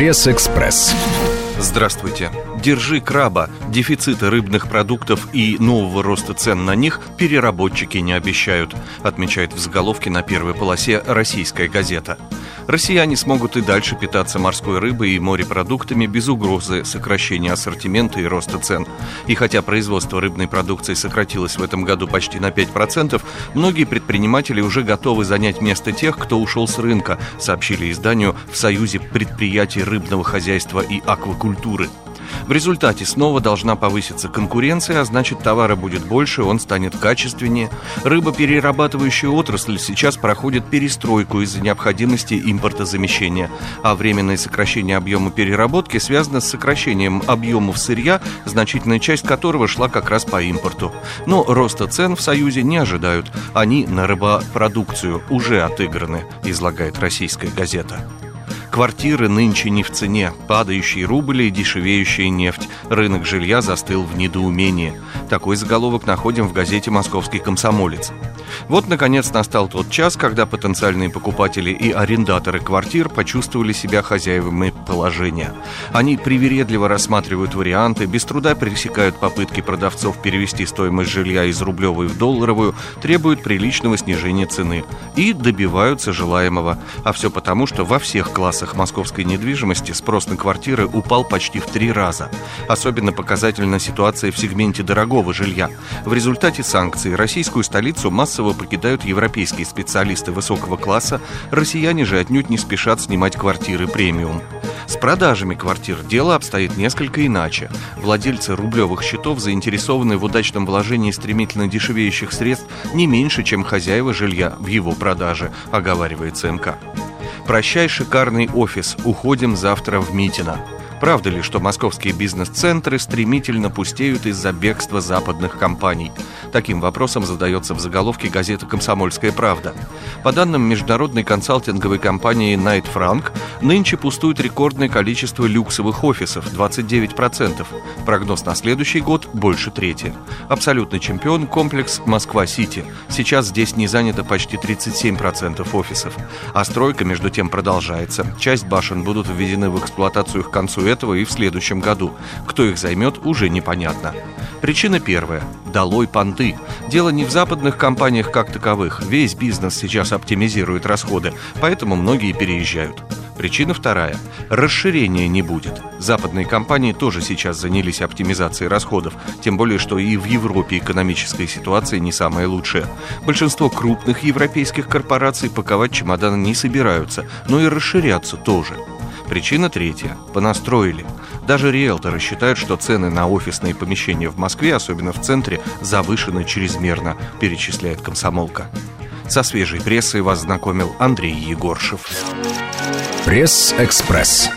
Пресс-экспресс. Здравствуйте. Держи краба. Дефицита рыбных продуктов и нового роста цен на них переработчики не обещают, отмечает в заголовке на первой полосе российская газета. Россияне смогут и дальше питаться морской рыбой и морепродуктами без угрозы сокращения ассортимента и роста цен. И хотя производство рыбной продукции сократилось в этом году почти на 5%, многие предприниматели уже готовы занять место тех, кто ушел с рынка, сообщили изданию в Союзе предприятий рыбного хозяйства и аквакультуры. В результате снова должна повыситься конкуренция, а значит товара будет больше, он станет качественнее. Рыбоперерабатывающая отрасль сейчас проходит перестройку из-за необходимости импортозамещения, а временное сокращение объема переработки связано с сокращением объемов сырья, значительная часть которого шла как раз по импорту. Но роста цен в Союзе не ожидают, они на рыбопродукцию уже отыграны, излагает российская газета. Квартиры нынче не в цене, падающий рубль и дешевеющая нефть. Рынок жилья застыл в недоумении. Такой заголовок находим в газете «Московский комсомолец». Вот, наконец, настал тот час, когда потенциальные покупатели и арендаторы квартир почувствовали себя хозяевами положения. Они привередливо рассматривают варианты, без труда пересекают попытки продавцов перевести стоимость жилья из рублевой в долларовую, требуют приличного снижения цены и добиваются желаемого. А все потому, что во всех классах московской недвижимости спрос на квартиры упал почти в три раза. Особенно показательна ситуация в сегменте дорогого жилья. В результате санкций российскую столицу массово покидают европейские специалисты высокого класса, россияне же отнюдь не спешат снимать квартиры премиум. С продажами квартир дело обстоит несколько иначе. Владельцы рублевых счетов заинтересованы в удачном вложении стремительно дешевеющих средств не меньше, чем хозяева жилья в его продаже, оговаривает ЦМК. Прощай, шикарный офис, уходим завтра в Митино. Правда ли, что московские бизнес-центры стремительно пустеют из-за бегства западных компаний? Таким вопросом задается в заголовке газеты «Комсомольская правда». По данным международной консалтинговой компании Night Frank, нынче пустует рекордное количество люксовых офисов – 29%. Прогноз на следующий год – больше трети. Абсолютный чемпион – комплекс «Москва-Сити». Сейчас здесь не занято почти 37% офисов. А стройка, между тем, продолжается. Часть башен будут введены в эксплуатацию к концу этого и в следующем году. Кто их займет, уже непонятно. Причина первая. Долой понты. Дело не в западных компаниях как таковых. Весь бизнес сейчас оптимизирует расходы, поэтому многие переезжают. Причина вторая. Расширения не будет. Западные компании тоже сейчас занялись оптимизацией расходов, тем более, что и в Европе экономическая ситуация не самая лучшая. Большинство крупных европейских корпораций паковать чемоданы не собираются, но и расширяться тоже. Причина третья. Понастроили. Даже риэлторы считают, что цены на офисные помещения в Москве, особенно в центре, завышены чрезмерно, перечисляет комсомолка. Со свежей прессой вас знакомил Андрей Егоршев. Пресс-экспресс.